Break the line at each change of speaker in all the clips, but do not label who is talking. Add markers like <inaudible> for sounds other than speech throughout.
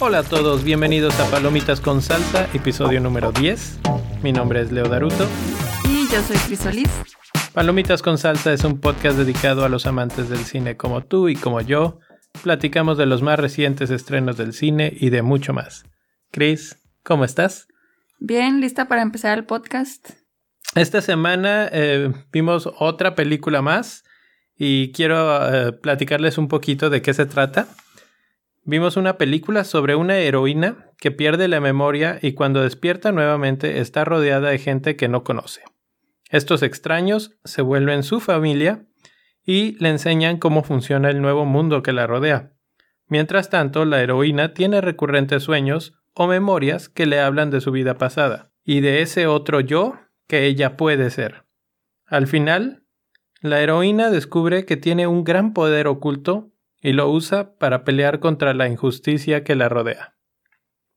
Hola a todos, bienvenidos a Palomitas con Salsa, episodio número 10. Mi nombre es Leo Daruto.
Y yo soy Crisolis.
Palomitas con Salsa es un podcast dedicado a los amantes del cine como tú y como yo. Platicamos de los más recientes estrenos del cine y de mucho más. Chris, ¿cómo estás?
Bien, lista para empezar el podcast.
Esta semana eh, vimos otra película más y quiero eh, platicarles un poquito de qué se trata. Vimos una película sobre una heroína que pierde la memoria y cuando despierta nuevamente está rodeada de gente que no conoce. Estos extraños se vuelven su familia y le enseñan cómo funciona el nuevo mundo que la rodea. Mientras tanto, la heroína tiene recurrentes sueños o memorias que le hablan de su vida pasada y de ese otro yo que ella puede ser. Al final, la heroína descubre que tiene un gran poder oculto y lo usa para pelear contra la injusticia que la rodea.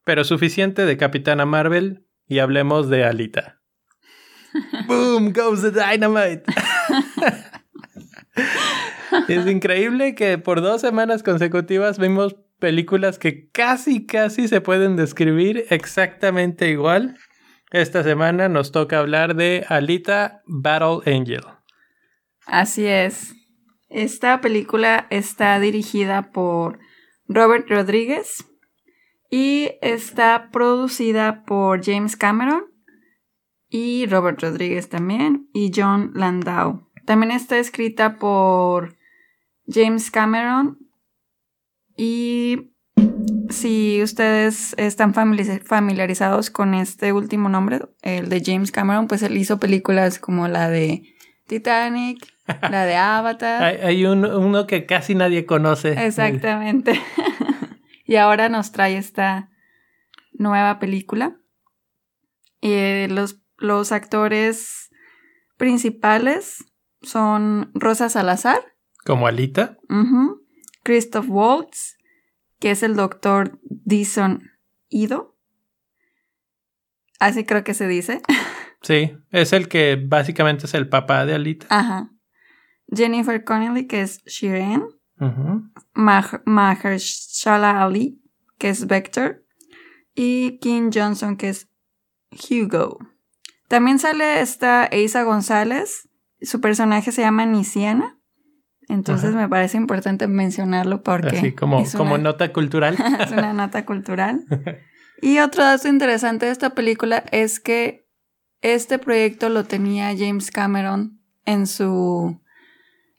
Pero suficiente de Capitana Marvel y hablemos de Alita. <laughs> Boom goes the dynamite. <laughs> es increíble que por dos semanas consecutivas vimos películas que casi casi se pueden describir exactamente igual. Esta semana nos toca hablar de Alita Battle Angel.
Así es. Esta película está dirigida por Robert Rodríguez y está producida por James Cameron y Robert Rodríguez también y John Landau. También está escrita por James Cameron y si ustedes están familiarizados con este último nombre, el de James Cameron, pues él hizo películas como la de Titanic, la de <laughs> Avatar.
hay, uno que casi nadie conoce.
Exactamente. <laughs> y ahora nos trae esta nueva película. Y los, los actores principales son Rosa Salazar.
Como Alita.
Christoph Waltz, que es el doctor Dison Ido. Así creo que se dice. <laughs>
Sí, es el que básicamente es el papá de Alita.
Ajá. Jennifer Connelly, que es Shiren. Mahershala Ali, que es Vector. Y Kim Johnson, que es Hugo. También sale esta Eisa González. Su personaje se llama Nisiana. Entonces me parece importante mencionarlo porque.
Así como, como nota cultural. <laughs>
es una nota cultural. <laughs> Y otro dato interesante de esta película es que este proyecto lo tenía James Cameron en su,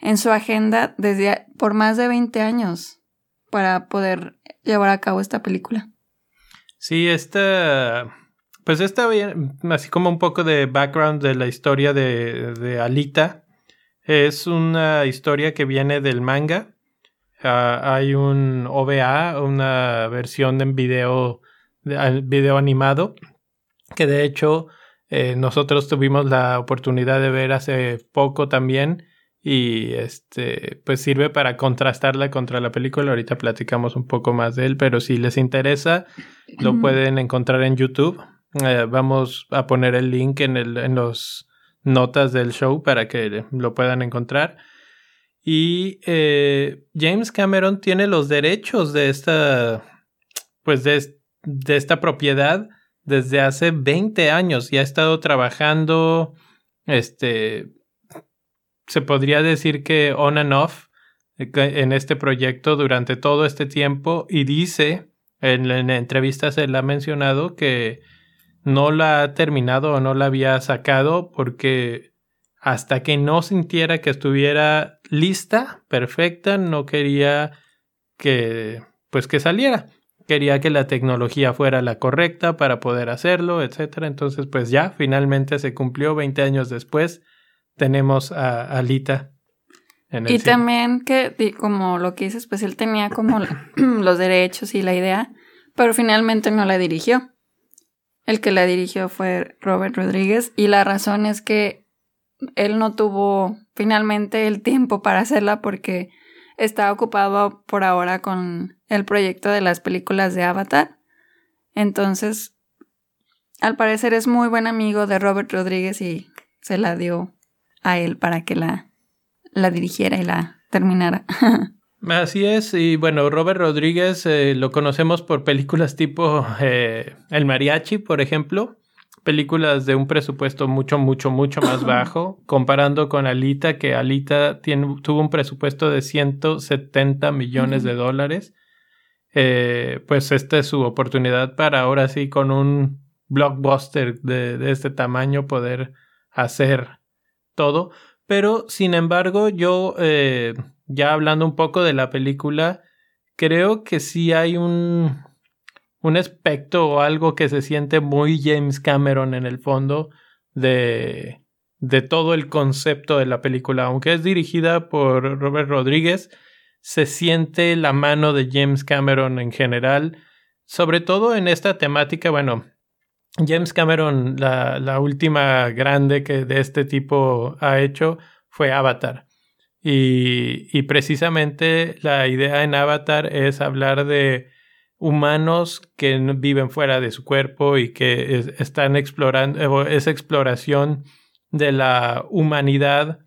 en su agenda desde por más de 20 años para poder llevar a cabo esta película.
Sí, esta, pues bien, así como un poco de background de la historia de, de Alita. Es una historia que viene del manga. Ah, hay un OVA, una versión en video, video animado, que de hecho eh, nosotros tuvimos la oportunidad de ver hace poco también y este pues sirve para contrastarla contra la película. Ahorita platicamos un poco más de él, pero si les interesa lo pueden encontrar en YouTube. Eh, vamos a poner el link en el en los notas del show para que lo puedan encontrar. Y eh, James Cameron tiene los derechos de esta pues de, de esta propiedad desde hace 20 años y ha estado trabajando, este, se podría decir que on and off eh, en este proyecto durante todo este tiempo y dice, en, en entrevistas él ha mencionado que no la ha terminado o no la había sacado porque hasta que no sintiera que estuviera lista, perfecta, no quería que pues que saliera quería que la tecnología fuera la correcta para poder hacerlo, etcétera. Entonces, pues ya finalmente se cumplió 20 años después. Tenemos a Alita.
En el y también que, como lo que dices, pues él tenía como <clears throat> los derechos y la idea, pero finalmente no la dirigió. El que la dirigió fue Robert Rodríguez y la razón es que él no tuvo finalmente el tiempo para hacerla porque está ocupado por ahora con el proyecto de las películas de Avatar. Entonces, al parecer es muy buen amigo de Robert Rodríguez y se la dio a él para que la, la dirigiera y la terminara. <laughs>
Así es, y bueno, Robert Rodríguez eh, lo conocemos por películas tipo eh, El Mariachi, por ejemplo, películas de un presupuesto mucho, mucho, mucho más <clears throat> bajo, comparando con Alita, que Alita tiene, tuvo un presupuesto de 170 millones de dólares. Eh, pues esta es su oportunidad para ahora sí con un blockbuster de, de este tamaño poder hacer todo. Pero, sin embargo, yo, eh, ya hablando un poco de la película, creo que sí hay un, un aspecto o algo que se siente muy James Cameron en el fondo de, de todo el concepto de la película. Aunque es dirigida por Robert Rodríguez, se siente la mano de James Cameron en general, sobre todo en esta temática, bueno, James Cameron, la, la, última grande que de este tipo ha hecho fue Avatar. Y, y, precisamente la idea en Avatar es hablar de humanos que viven fuera de su cuerpo y que están explorando esa exploración de la humanidad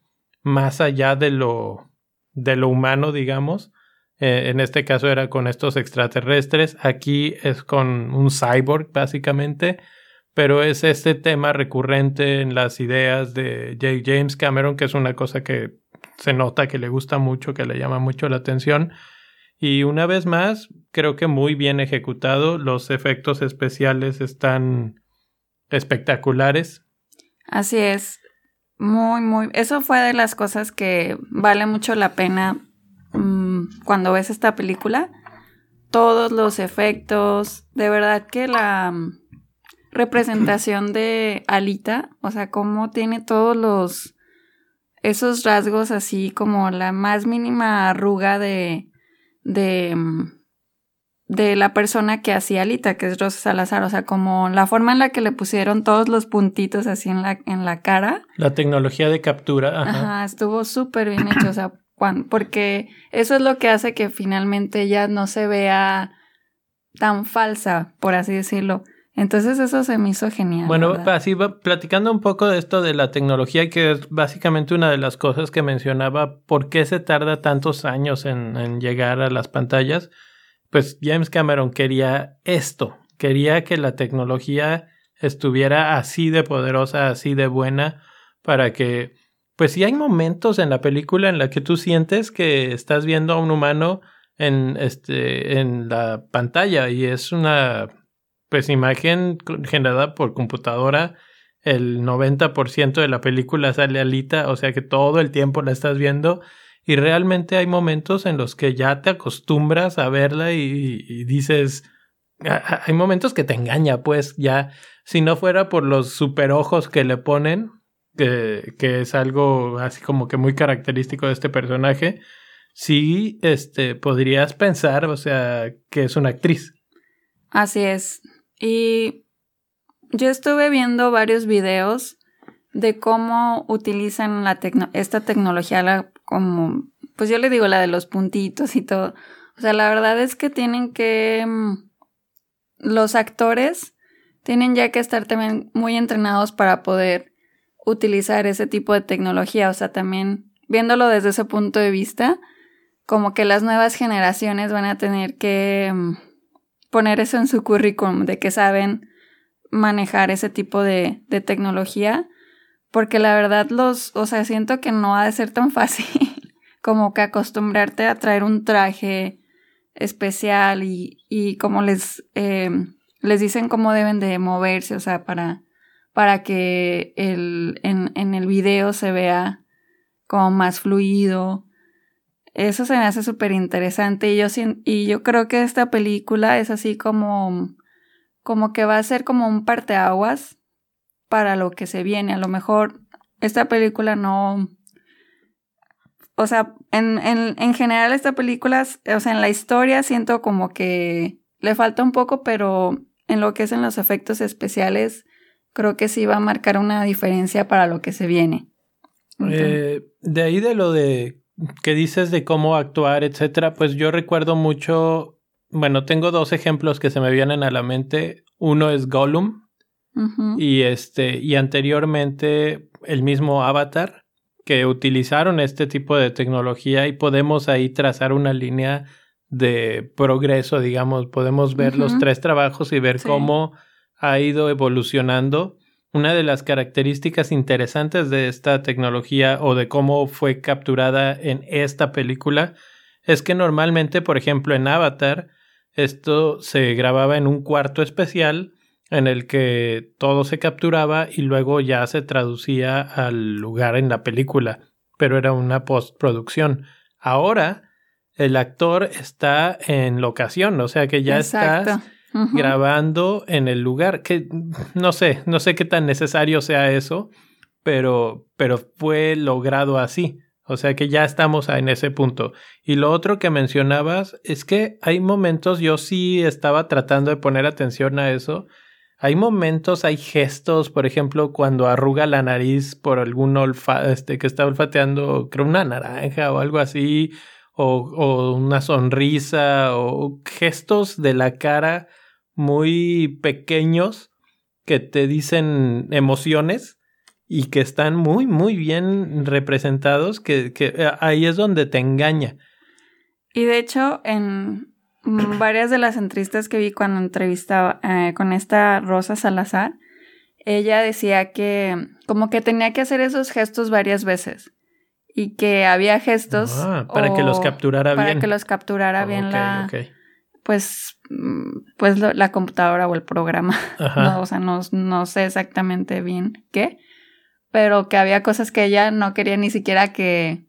más allá de lo, de lo humano, digamos. Eh, en este caso era con estos extraterrestres. Aquí es con un cyborg, básicamente pero es este tema recurrente en las ideas de. James Cameron, que es una cosa que se nota que le gusta mucho, que le llama mucho la atención. Y una vez más, creo que muy bien ejecutado, los efectos especiales están espectaculares.
Así es, muy, muy. Eso fue de las cosas que vale mucho la pena mmm, cuando ves esta película. Todos los efectos, de verdad que la representación de Alita, o sea, cómo tiene todos los esos rasgos así como la más mínima arruga de de de la persona que hacía Alita, que es Rosa Salazar, o sea, como la forma en la que le pusieron todos los puntitos así en la, en la cara.
La tecnología de captura.
Ajá, ajá estuvo súper bien hecho, o sea, porque eso es lo que hace que finalmente ella no se vea tan falsa, por así decirlo. Entonces eso se me hizo genial.
Bueno, así platicando un poco de esto de la tecnología, que es básicamente una de las cosas que mencionaba, ¿por qué se tarda tantos años en, en llegar a las pantallas? Pues James Cameron quería esto, quería que la tecnología estuviera así de poderosa, así de buena, para que, pues si hay momentos en la película en la que tú sientes que estás viendo a un humano en, este, en la pantalla y es una pues imagen generada por computadora, el 90% de la película sale alita, o sea que todo el tiempo la estás viendo y realmente hay momentos en los que ya te acostumbras a verla y, dices, hay momentos que te engaña, pues ya, si no fuera por los super ojos que le ponen, que, que es algo así como que muy característico de este personaje, sí, este, podrías pensar, o sea, que es una actriz.
Así es. Y yo estuve viendo varios videos de cómo utilizan la esta tecnología como, pues yo le digo la de los puntitos y todo. O sea, la verdad es que tienen que, mm, los actores tienen ya que estar también muy entrenados para poder utilizar ese tipo de tecnología. O sea, también viéndolo desde ese punto de vista, como que las nuevas generaciones van a tener que mm, poner eso en su currículum, de que saben manejar ese tipo de, tecnología, porque la verdad los, o sea, siento que no ha de ser tan fácil <laughs> como que acostumbrarte a traer un traje especial y, y como les, eh, les dicen cómo deben de moverse, o sea, para, para que el, en, en el video se vea como más fluido eso se me hace súper interesante y yo, y yo creo que esta película es así como, como que va a ser como un parteaguas para lo que se viene. A lo mejor esta película no... O sea, en, en, en general esta película, o sea, en la historia siento como que le falta un poco, pero en lo que es en los efectos especiales, creo que sí va a marcar una diferencia para lo que se viene.
Eh, de ahí de lo de que dices de cómo actuar, etcétera, pues yo recuerdo mucho, bueno, tengo dos ejemplos que se me vienen a la mente. Uno es Gollum y este, y anteriormente el mismo Avatar, que utilizaron este tipo de tecnología y podemos ahí trazar una línea de progreso, digamos, podemos ver los tres trabajos y ver cómo ha ido evolucionando. Una de las características interesantes de esta tecnología o de cómo fue capturada en esta película es que normalmente, por ejemplo, en Avatar, esto se grababa en un cuarto especial en el que todo se capturaba y luego ya se traducía al lugar en la película, pero era una postproducción. Ahora el actor está en locación, o sea que ya está grabando en el lugar, que no sé, no sé qué tan necesario sea eso, pero, pero fue logrado así. O sea que ya estamos en ese punto. Y lo otro que mencionabas es que hay momentos, yo sí estaba tratando de poner atención a eso. Hay momentos, hay gestos, por ejemplo, cuando arruga la nariz por algún olfa, este, que está olfateando, creo, una naranja o algo así, o, o una sonrisa, o gestos de la cara muy pequeños que te dicen emociones y que están muy, muy bien representados, que, que eh, ahí es donde te engaña.
Y de hecho, en <clears throat> varias de las entrevistas que vi cuando entrevistaba eh, con esta Rosa Salazar, ella decía que como que tenía que hacer esos gestos varias veces y que había gestos
ah, para que los capturara
bien
para
que los capturara bien la pues pues la computadora o el programa <laughs> no, o sea no, no sé exactamente bien qué pero que había cosas que ella no quería ni siquiera que,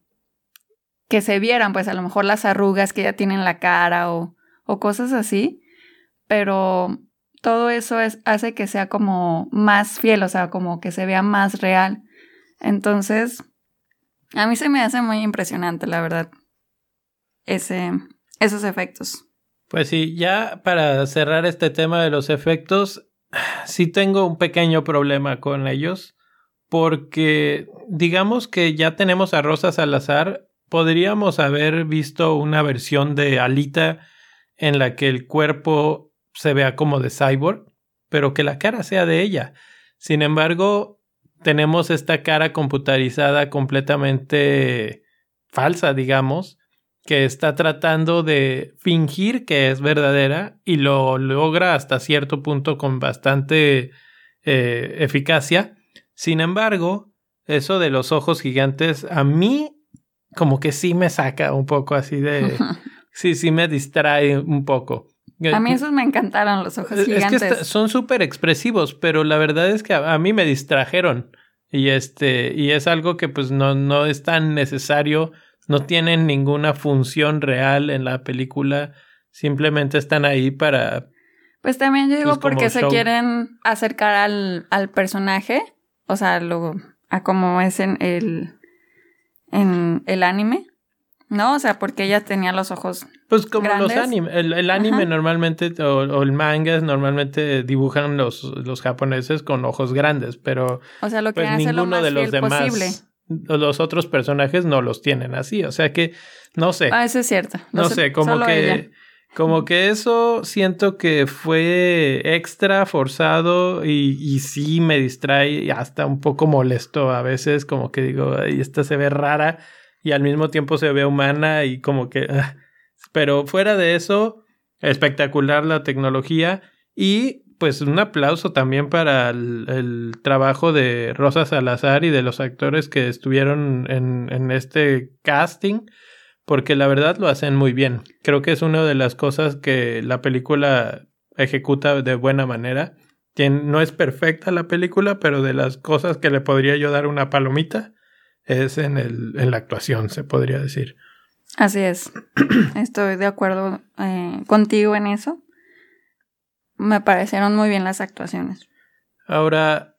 que se vieran, pues a lo mejor las arrugas que ella tiene en la cara o, o cosas así, pero todo eso es, hace que sea como más fiel, o sea, como que se vea más real. Entonces, a mí se me hace muy impresionante, la verdad, ese, esos efectos.
Pues sí, ya para cerrar este tema de los efectos, <sighs> sí tengo un pequeño problema con ellos porque digamos que ya tenemos a Rosa Salazar, podríamos haber visto una versión de Alita en la que el cuerpo se vea como de cyborg, pero que la cara sea de ella. Sin embargo, tenemos esta cara computarizada completamente falsa, digamos, que está tratando de fingir que es verdadera y lo logra hasta cierto punto con bastante eh, eficacia sin embargo, eso de los ojos gigantes, a mí como que sí me saca un poco así de... <laughs> sí, sí me distrae un poco.
A mí esos me encantaron, los ojos gigantes.
Es que son súper expresivos, pero la verdad es que a, mí me distrajeron. Y este, y es algo que pues no, no es tan necesario, no tienen ninguna función real en la película, simplemente están ahí para...
Pues también yo digo pues, porque se quieren acercar al, al personaje o sea, lo, a como es en el, en el anime, ¿no? O sea, porque ella tenía los ojos.
Pues como los animes. El, anime normalmente, o, el manga normalmente dibujan los, los japoneses con ojos grandes, pero.
O sea, lo que pues, ninguno de los demás. Posible.
Los otros personajes no los tienen así. O sea que, no sé.
Ah, eso es cierto.
No, sé, como que. Como que eso siento que fue extra forzado y, y sí me distrae hasta un poco molesto a veces, como que digo, ay, esta se ve rara y al mismo tiempo se ve humana y como que... Ah". Pero fuera de eso, espectacular la tecnología y pues un aplauso también para el, trabajo de Rosa Salazar y de los actores que estuvieron en, en este casting porque la verdad lo hacen muy bien. Creo que es una de las cosas que la película ejecuta de buena manera. no es perfecta la película, pero de las cosas que le podría yo dar una palomita es en, el, en la actuación, se podría decir.
Así es. <clears throat> Estoy de acuerdo eh, contigo en eso. Me parecieron muy bien las actuaciones.
Ahora,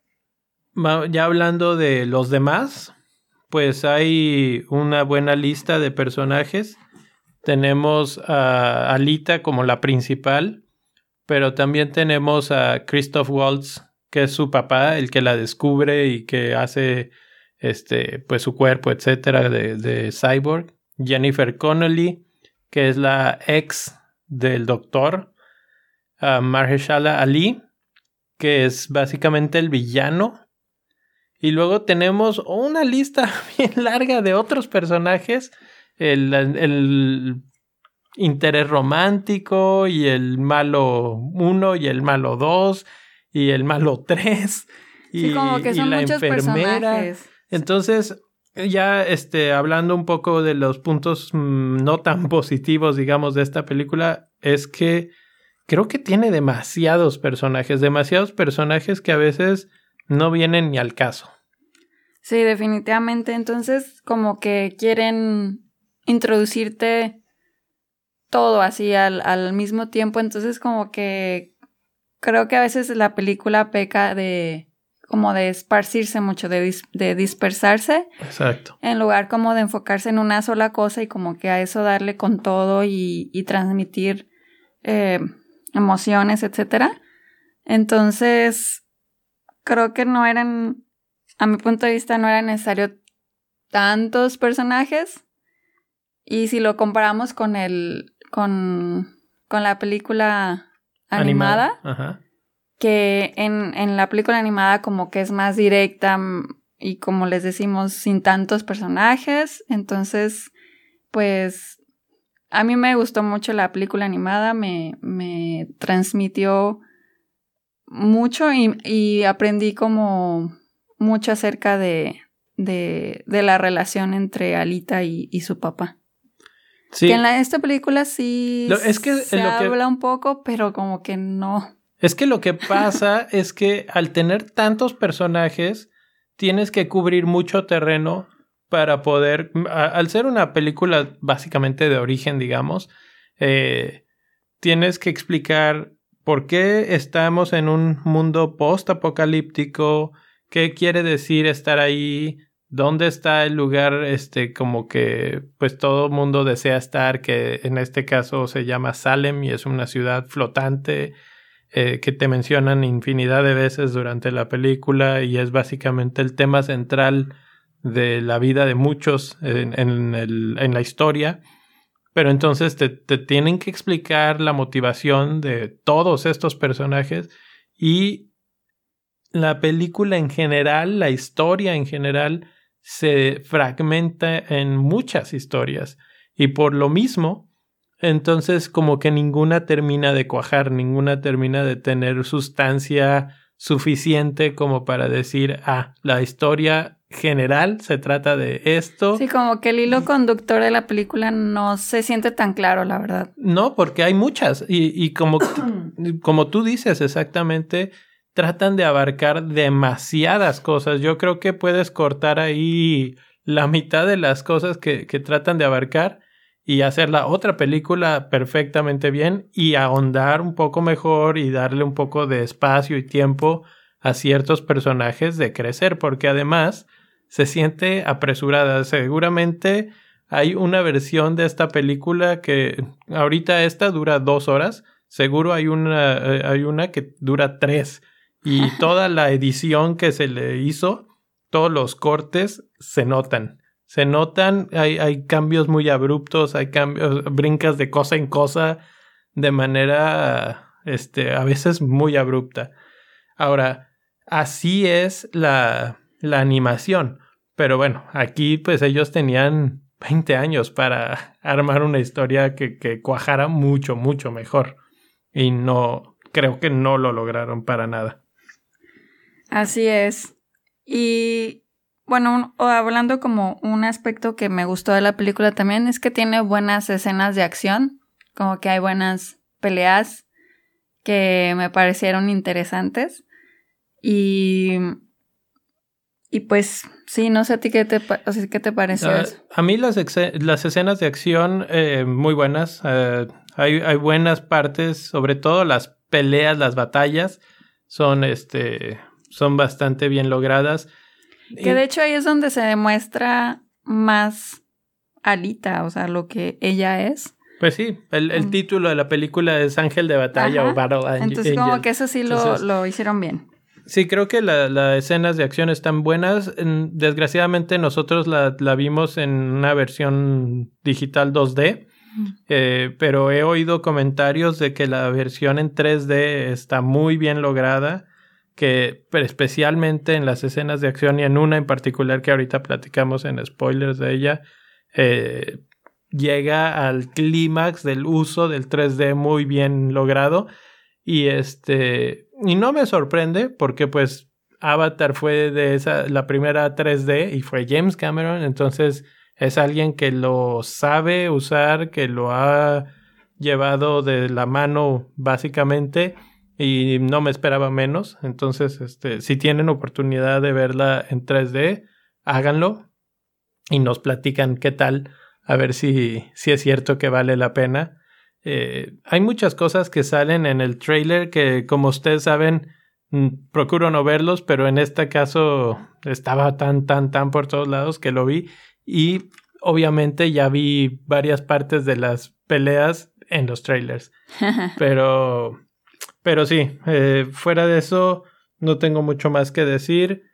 ya hablando de los demás, pues hay una buena lista de personajes. Tenemos a Alita como la principal, pero también tenemos a Christoph Waltz, que es su papá, el que la descubre y que hace este, pues su cuerpo, etcétera, de, Cyborg. Jennifer Connolly, que es la ex del doctor. Mahershala Ali, que es básicamente el villano. Y luego tenemos una lista <laughs> bien larga de otros personajes. El, el interés romántico y el malo 1 y el malo 2 y el malo <laughs> 3 y,
como que son
la
muchos
enfermera.
personajes.
Entonces, ya este, hablando un poco de los puntos mm, no tan <laughs> positivos, digamos, de esta película, es que creo que tiene demasiados personajes, demasiados personajes que a veces no vienen ni al caso.
Sí, definitivamente. Entonces, como que quieren introducirte todo así al, al mismo tiempo. Entonces, como que creo que a veces la película peca de como de esparcirse mucho, de, dis- de dispersarse,
Exacto.
en lugar como de enfocarse en una sola cosa y como que a eso darle con todo y, y transmitir eh, emociones, etcétera. Entonces, creo que no eran, a mi punto de vista, no era necesario tantos personajes. Y si lo comparamos con el, con, con la película animada,
Ajá.
que en, en la película animada como que es más directa mm, y como les decimos, sin tantos personajes. Entonces, pues a mí me gustó mucho la película animada, me, me transmitió mucho y, y aprendí como mucho acerca de, de, de la relación entre Alita y, y su papá.
Sí.
Que en la, esta película sí
Lo- es que
se
que-
habla un poco, pero como que no.
Es que lo que pasa <laughs> es que al tener tantos personajes, tienes que cubrir mucho terreno para poder, a- al ser una película básicamente de origen, digamos, eh, tienes que explicar por qué estamos en un mundo post-apocalíptico, qué quiere decir estar ahí, dónde está el lugar, este, como que, pues todo mundo desea estar, que en este caso se llama Salem y es una ciudad flotante eh, que te mencionan infinidad de veces durante la película y es básicamente el tema central de la vida de muchos en, en la historia. Pero entonces te, te tienen que explicar la motivación de todos estos personajes y la película en general, la historia en general, se fragmenta en muchas historias. Y por lo mismo, entonces como que ninguna termina de cuajar, ninguna termina de tener sustancia suficiente como para decir, ah, la historia general se trata de esto.
Sí, como que el hilo conductor de la película no se siente tan claro, la verdad.
No, porque hay muchas. Y, y como, <clears throat> como tú dices exactamente, tratan de abarcar demasiadas cosas. Yo creo que puedes cortar ahí la mitad de las cosas que, que tratan de abarcar y hacer la otra película perfectamente bien y ahondar un poco mejor y darle un poco de espacio y tiempo a ciertos personajes de crecer, porque además se siente apresurada. Seguramente hay una versión de esta película que ahorita esta dura dos horas. Seguro hay una, eh, hay una que dura tres. Y <laughs> toda la edición que se le hizo, todos los cortes se notan. Se notan, hay, hay cambios muy abruptos, hay cambios, brincas de cosa en cosa de manera, este, a veces muy abrupta. Ahora, así es la, la animación. Pero bueno, aquí pues ellos tenían 20 años para armar una historia que, que cuajara mucho, mucho mejor. Y no, creo que no lo lograron para nada.
Así es. Y bueno, o hablando como un aspecto que me gustó de la película también es que tiene buenas escenas de acción, como que hay buenas peleas que me parecieron interesantes. Y y pues sí, no sé a ti qué te, o sea, ¿qué te pareció
Ah,
eso.
a mí las, escenas de acción eh, muy buenas. eh, hay, hay buenas partes, sobre todo las peleas, las batallas, son, este, son bastante bien logradas.
Que de hecho ahí es donde se demuestra más Alita, o sea, lo que ella es.
Pues sí, el, el
Mm.
título de la película es Ángel de Batalla
Ajá.
o Battle Angel.
Entonces como que eso sí lo,
Entonces-
lo hicieron bien.
Sí, creo que la- las escenas de acción están buenas. En- Desgraciadamente nosotros la, la vimos en una versión digital 2D, eh, pero he oído comentarios de que la versión en 3D está muy bien lograda. que especialmente en las escenas de acción y en una en particular que ahorita platicamos en spoilers de ella, eh, llega al clímax del uso del 3D muy bien logrado y este y no me sorprende porque pues Avatar fue de esa la primera 3D y fue James Cameron, entonces es alguien que lo sabe usar, que lo ha llevado de la mano básicamente y no me esperaba menos. Entonces, este, si tienen oportunidad de verla en 3D, háganlo y nos platican qué tal, a ver si, si es cierto que vale la pena. Eh, hay muchas cosas que salen en el trailer que, como ustedes saben, mm, procuro no verlos, pero en este caso estaba tan, tan, tan por todos lados que lo vi y obviamente ya vi varias partes de las peleas en los trailers. <laughs> Pero pero sí, eh, fuera de eso, no tengo mucho más que decir.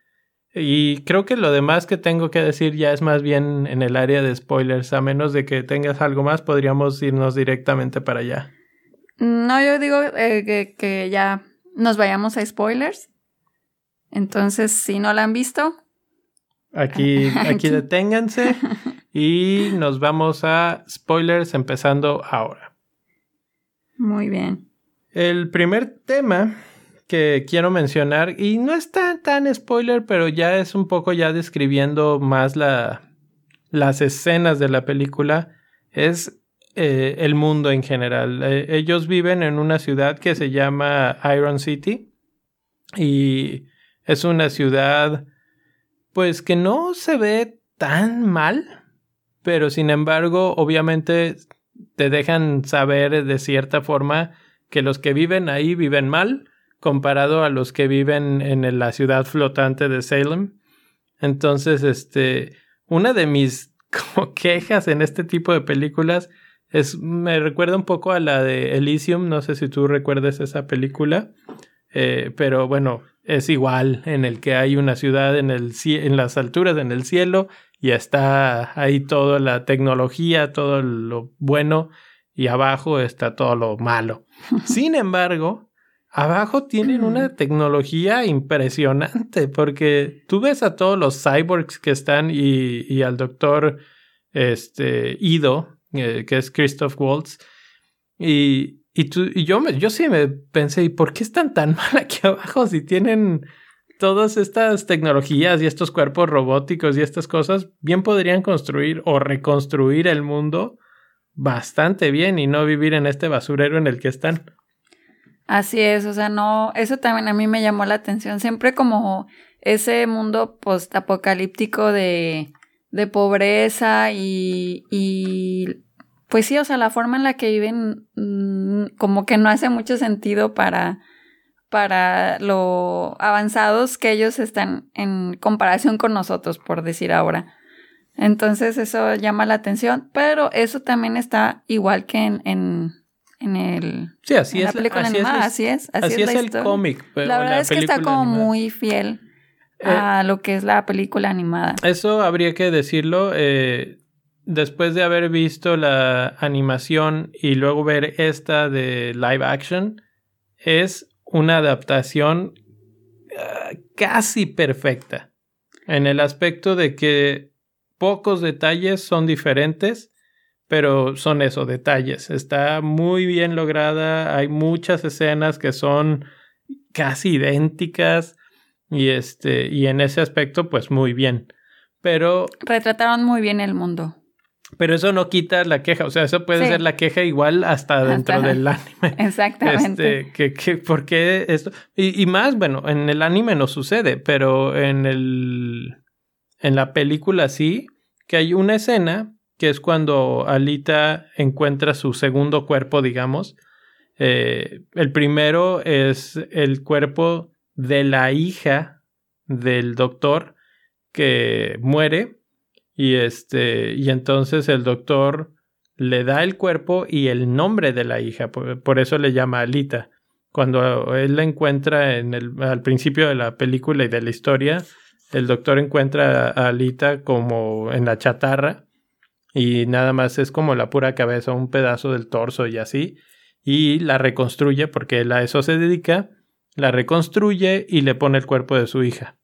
Y creo que lo demás que tengo que decir ya es más bien en el área de spoilers. A menos de que tengas algo más, podríamos irnos directamente para allá.
No, yo digo eh, que, ya nos vayamos a spoilers. Entonces, si no la han visto.
Aquí, <laughs> aquí deténganse <laughs> y nos vamos a spoilers empezando ahora.
Muy bien.
El primer tema que quiero mencionar, y no es tan, tan spoiler, pero ya es un poco ya describiendo más la, las escenas de la película, es eh, el mundo en general. Eh, ellos viven en una ciudad que se llama Iron City y es una ciudad pues que no se ve tan mal, pero sin embargo obviamente te dejan saber de cierta forma que los que viven ahí viven mal comparado a los que viven en la ciudad flotante de Salem. Entonces, este, una de mis <laughs> quejas en este tipo de películas es, me recuerda un poco a la de Elysium, no sé si tú recuerdes esa película, eh, pero bueno, es igual en el que hay una ciudad en, el, en las alturas, en el cielo, y está ahí toda la tecnología, todo lo bueno, y abajo está todo lo malo. <laughs> Sin embargo, abajo tienen una tecnología impresionante porque tú ves a todos los cyborgs que están y, al doctor este, Ido, eh, que es Christoph Waltz, y, y, tú, y yo, yo sí me pensé, ¿y por qué están tan <laughs> mal aquí abajo si tienen todas estas tecnologías y estos cuerpos robóticos y estas cosas? Bien podrían construir o reconstruir el mundo bastante bien y no vivir en este basurero en el que están.
Así es, o sea, no, eso también a mí me llamó la atención, siempre como ese mundo post-apocalíptico de, de pobreza y, y, pues sí, o sea, la forma en la que viven mm, como que no hace mucho sentido para, para lo avanzados que ellos están en comparación con nosotros, por decir ahora. Entonces eso llama la atención, pero eso también está igual que en, en, el,
sí, así es,
la película animada, así es.
Así, es, el cómic.
La verdad es que está como muy fiel eh, a lo que es la película animada.
Eso habría que decirlo. Eh, después de haber visto la animación y luego ver esta de live action, es una adaptación ah, casi perfecta. En el aspecto de que pocos detalles son diferentes, pero son esos detalles. Está muy bien lograda, hay muchas escenas que son casi idénticas y este y en ese aspecto pues muy bien. Pero
retrataron muy bien el mundo.
Pero eso no quita la queja, o sea, eso puede ser la queja igual hasta dentro del <laughs> anime. <laughs>
Exactamente.
Este, que, que, ¿Por qué esto? Y, y, más, bueno, en el anime no sucede, pero en el... En la película sí, que hay una escena que es cuando Alita encuentra su segundo cuerpo, digamos. Eh, el primero es el cuerpo de la hija del doctor que muere y este y entonces el doctor le da el cuerpo y el nombre de la hija, por, eso le llama Alita. Cuando él la encuentra en el, al principio de la película y de la historia, el doctor encuentra a Alita como en la chatarra y nada más es como la pura cabeza, un pedazo del torso y así, y la reconstruye porque él a eso se dedica la reconstruye y le pone el cuerpo de su hija.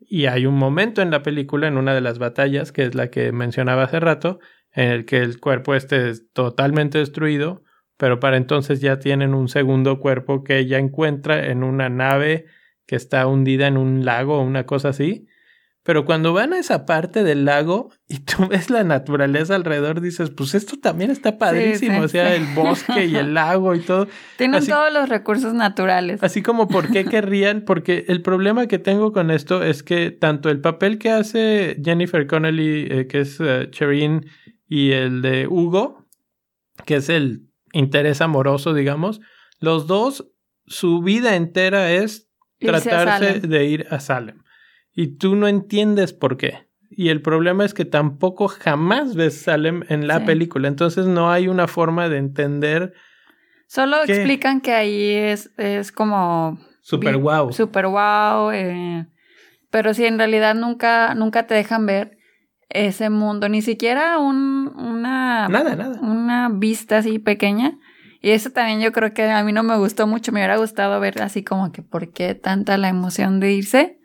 Y hay un momento en la película, en una de las batallas, que es la que mencionaba hace rato, en el que el cuerpo esté totalmente destruido, pero para entonces ya tienen un segundo cuerpo que ella encuentra en una nave que está hundida en un lago o una cosa así, pero cuando van a esa parte del lago y tú <laughs> ves la naturaleza alrededor, dices, pues esto también está padrísimo, o sea, el bosque y el lago y todo. <laughs>
Tienen todos los recursos naturales.
Así como, ¿por qué <laughs> querrían? Porque el problema que tengo con esto es que tanto el papel que hace Jennifer Connelly, eh, que es uh, y el de Hugo, que es el interés amoroso, digamos, los dos, su vida entera es tratarse de ir a Salem y tú no entiendes por qué. Y el problema es que tampoco jamás ves Salem en la película, entonces no hay una forma de entender.
Solo explican que ahí es, es como...
Super wow.
Super wow. Eh, pero sí, en realidad nunca, nunca te dejan ver ese mundo, ni siquiera un, una...
Nada, nada.
Una vista así pequeña. Y eso también yo creo que a mí no me gustó mucho, me hubiera gustado ver así como que por qué tanta la emoción de irse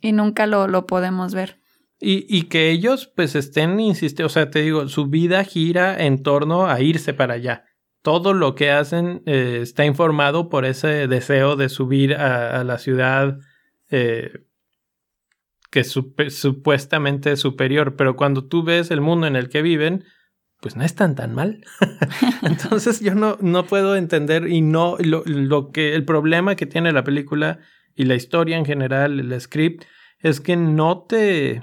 y nunca lo, lo podemos ver.
Y, y, que ellos pues estén insistiendo, o sea, te digo, su vida gira en torno a irse para allá. Todo lo que hacen eh, está informado por ese deseo de subir a, la ciudad eh, que es supuestamente superior, pero cuando tú ves el mundo en el que viven, pues no están tan mal. <laughs> Entonces yo no, no puedo entender y no lo, lo que el problema que tiene la película y la historia en general, el script, es que no te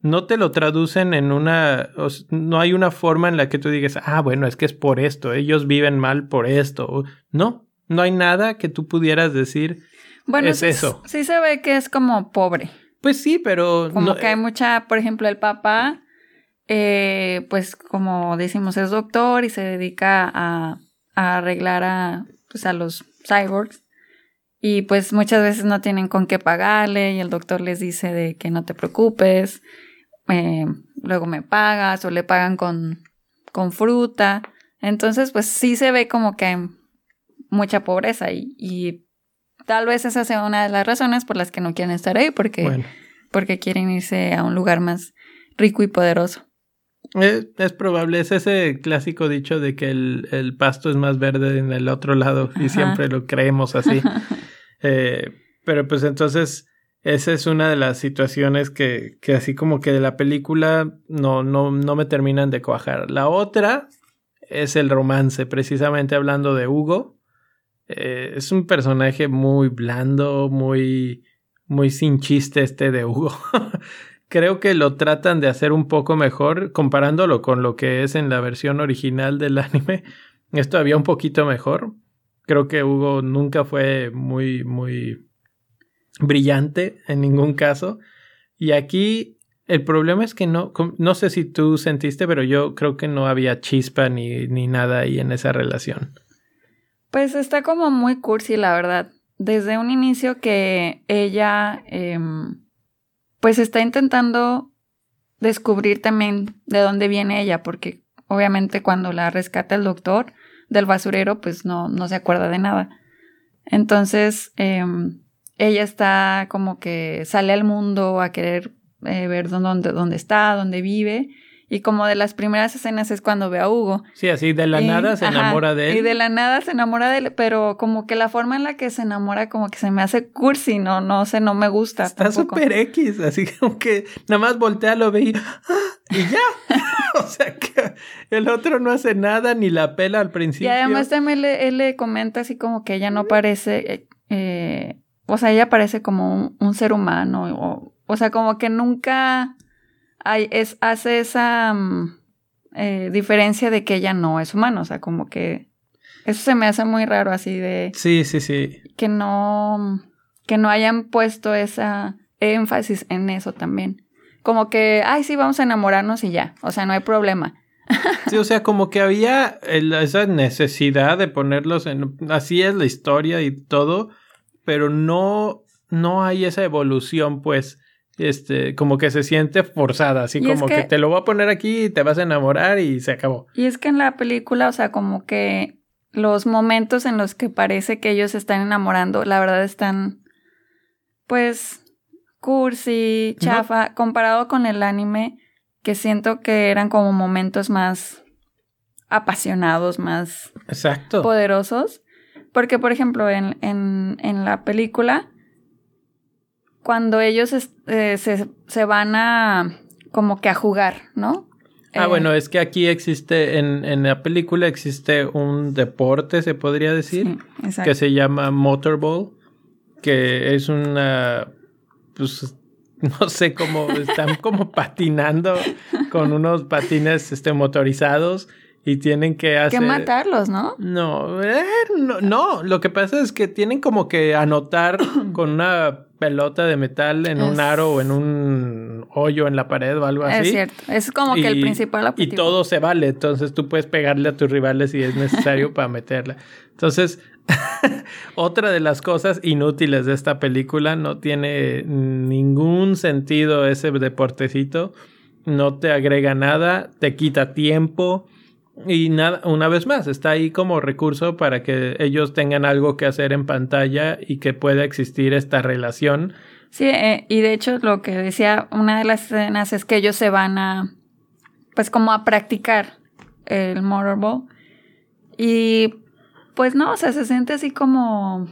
no te lo traducen en una no hay una forma en la que tú digas, "Ah, bueno, es que es por esto, ellos viven mal por esto." No, no hay nada que tú pudieras decir bueno, es eso.
Sí se ve que es como pobre.
Pues sí, pero
como que hay mucha, por ejemplo, el papá eh, pues como decimos es doctor y se dedica a, a arreglar a pues a los cyborgs y pues muchas veces no tienen con qué pagarle y el doctor les dice de que no te preocupes, eh, luego me pagas o le pagan con, con fruta. Entonces pues sí se ve como que hay mucha pobreza y, y tal vez esa sea una de las razones por las que no quieren estar ahí porque, porque quieren irse a un lugar más rico y poderoso.
Es, es, probable, es ese clásico dicho de que el, el, pasto es más verde en el otro lado y siempre lo creemos así. <laughs> Eh, pero pues entonces esa es una de las situaciones que, que así como que de la película no, no, no me terminan de cuajar. La otra es el romance, precisamente hablando de Hugo. Eh, es un personaje muy blando, muy, muy sin chiste este de Hugo. <laughs> Creo que lo tratan de hacer un poco mejor comparándolo con lo que es en la versión original del anime. Esto había un poquito mejor. Creo que Hugo nunca fue muy, muy brillante en ningún caso. Y aquí el problema es que no, no sé si tú sentiste, pero yo creo que no había chispa ni, ni nada ahí en esa relación.
Pues está como muy cursi, la verdad. Desde un inicio que ella, em, pues está intentando descubrir también de dónde viene ella, porque obviamente cuando la rescata el doctor, del basurero, pues no, no se acuerda de nada. Entonces, em, ella está como que sale al mundo a querer eh, ver dónde, dónde está, dónde vive. Y como de las primeras escenas es cuando ve a Hugo.
Sí, así de la nada se enamora de él.
Y de la nada se enamora de él, pero como que la forma en la que se enamora como que se me hace cursi, no, no sé, no me gusta.
Está súper X, así <laughs> como que nada más voltea, lo ve y, ¡ah! y ya. <laughs> o sea que el otro no hace nada ni la pela al principio.
Y además también él le comenta así como que ella no parece, eh, o sea, ella parece como un, ser humano, o, o sea, como que nunca es, hace esa mm, eh, diferencia de que ella no es humana, o sea, como que eso se me hace muy raro así de...
Sí, sí, sí.
Que no, que no hayan puesto esa énfasis en eso también. Como que, ay, sí, vamos a enamorarnos y ya, o sea, no hay problema. <laughs>
Sí, o sea, como que había esa necesidad de ponerlos en... Así es la historia y todo, pero no, no hay esa evolución, pues este, como que se siente forzada, así como que, te lo voy a poner aquí y te vas a enamorar y se acabó.
Y es que en la película, o sea, como que los momentos en los que parece que ellos se están enamorando, la verdad están, pues, cursi, chafa, comparado con el anime, que siento que eran como momentos más apasionados, más
Exacto.
poderosos. Porque, por ejemplo, en, en, en la película, cuando ellos eh, se, se, van a como que a jugar, ¿no?
Ah, bueno, es que aquí existe, en, en, la película existe un deporte, se podría decir, que se llama motorball, que es una, pues, <laughs> no sé cómo, están como <laughs> patinando con unos patines este, motorizados y tienen que hacer...
Que matarlos,
¿no? No, eh, no, no, lo que pasa es que tienen como que anotar <coughs> con una pelota de metal en un aro o en un hoyo en la pared o algo así.
Es cierto, es como que el principal
objetivo. Y todo se vale, entonces tú puedes pegarle a tus rivales si es necesario <laughs> para meterla. Entonces, <laughs> otra de las cosas inútiles de esta película, no tiene ningún sentido ese deportecito, no te agrega nada, te quita tiempo y nada, una vez más, está ahí como recurso para que ellos tengan algo que hacer en pantalla y que pueda existir esta relación.
Sí, eh, y de hecho lo que decía una de las escenas es que ellos se van a, pues como a practicar el motorball. Y pues no, o sea, se siente así como,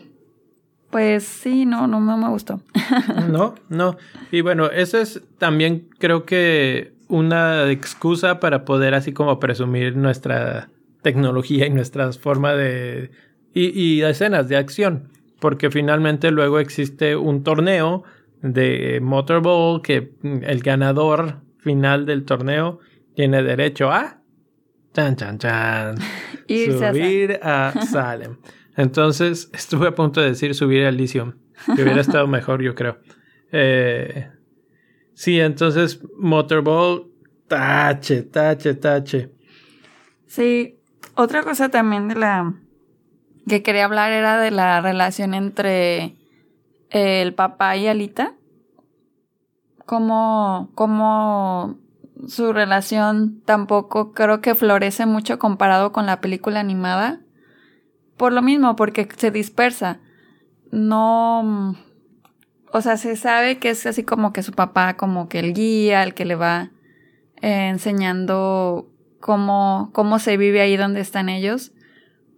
pues sí, no, no, no me gustó. <laughs>
no, no. Y bueno, eso es también creo que una excusa para poder así como presumir nuestra tecnología y nuestras formas de... Y, y escenas de acción, porque finalmente luego existe un torneo de Motorball que el ganador final del torneo tiene derecho a... Chan, chan, chan. <laughs> subir a Salem. Entonces estuve a punto de decir subir a Elysium, que hubiera estado mejor yo creo. Eh, Sí, entonces Motorball, tache, tache, tache.
Sí, otra cosa también de la que quería hablar era de la relación entre el papá y Alita. Como, como su relación tampoco creo que florece mucho comparado con la película animada. Por lo mismo, porque se dispersa. No o sea, se sabe que es así como que su papá, como que el guía, el que le va eh, enseñando cómo, cómo se vive ahí donde están ellos,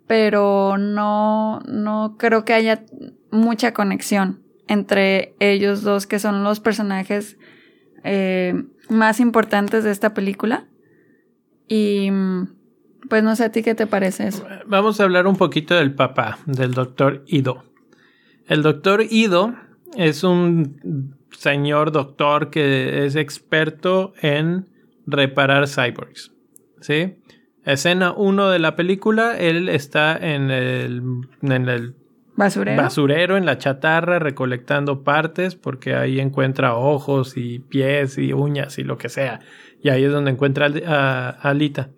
pero no, no creo que haya mucha conexión entre ellos dos, que son los personajes eh, más importantes de esta película. Y pues no sé a ti qué te parece eso.
Vamos a hablar un poquito del papá, del doctor Ido. El doctor Ido es un señor doctor que es experto en reparar cyborgs. ¿Sí? Escena 1 de la película, él está en el, en el
¿Basurero?
basurero, en la chatarra, recolectando partes, porque ahí encuentra ojos y pies y uñas y lo que sea. Y ahí es donde encuentra a Alita.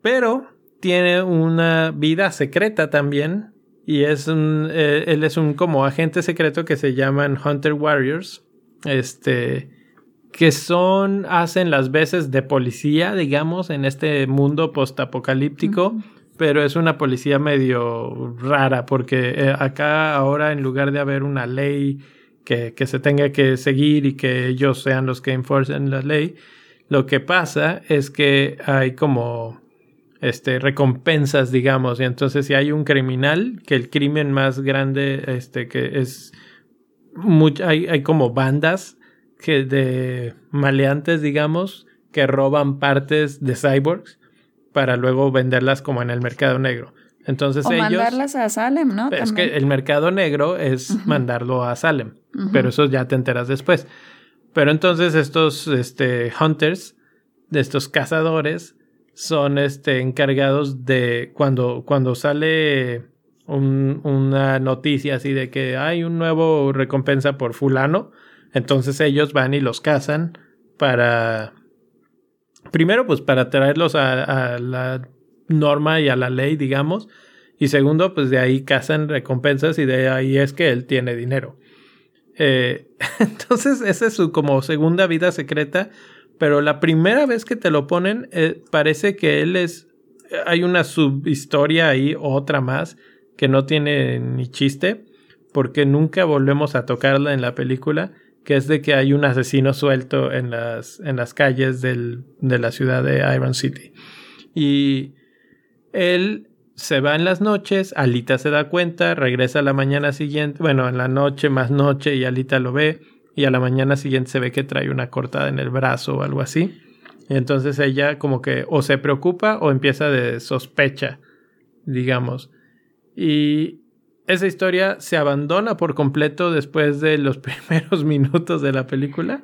Pero tiene una vida secreta también, y es un, eh, él es un como agente secreto que se llaman Hunter Warriors. Este, que son, hacen las veces de policía, digamos, en este mundo postapocalíptico. Pero es una policía medio rara porque eh, acá ahora en lugar de haber una ley que, que se tenga que seguir y que ellos sean los que enforcen la ley, lo que pasa es que hay como este, recompensas, digamos. Y entonces, si hay un criminal, que el crimen más grande, este, que es. hay, hay como bandas que de maleantes, digamos, que roban partes de cyborgs para luego venderlas como en el mercado negro. Entonces
o
ellos.
mandarlas a Salem, ¿no?
Es que el mercado negro es mandarlo a Salem, pero eso ya te enteras después. Pero entonces estos este, hunters, de estos cazadores, son este, encargados de cuando, cuando sale una noticia así de que hay un nuevo recompensa por fulano, entonces ellos van y los cazan para, primero pues para traerlos a, la norma y a la ley, digamos, y segundo pues de ahí cazan recompensas y de ahí es que él tiene dinero. Eh, <laughs> entonces esa es su como segunda vida secreta pero la primera vez que te lo ponen, eh, parece que él es hay una subhistoria ahí, otra más, que no tiene ni chiste, porque nunca volvemos a tocarla en la película, que es de que hay un asesino suelto en las, en las calles del, de la ciudad de Iron City. Y él se va en las noches, Alita se da cuenta, regresa a la mañana siguiente, bueno, en la noche más noche y Alita lo ve y a la mañana siguiente se ve que trae una cortada en el brazo o algo así. Y entonces ella como que o se preocupa o empieza de sospecha, digamos. Y esa historia se abandona por completo después de los <laughs> primeros minutos de la película.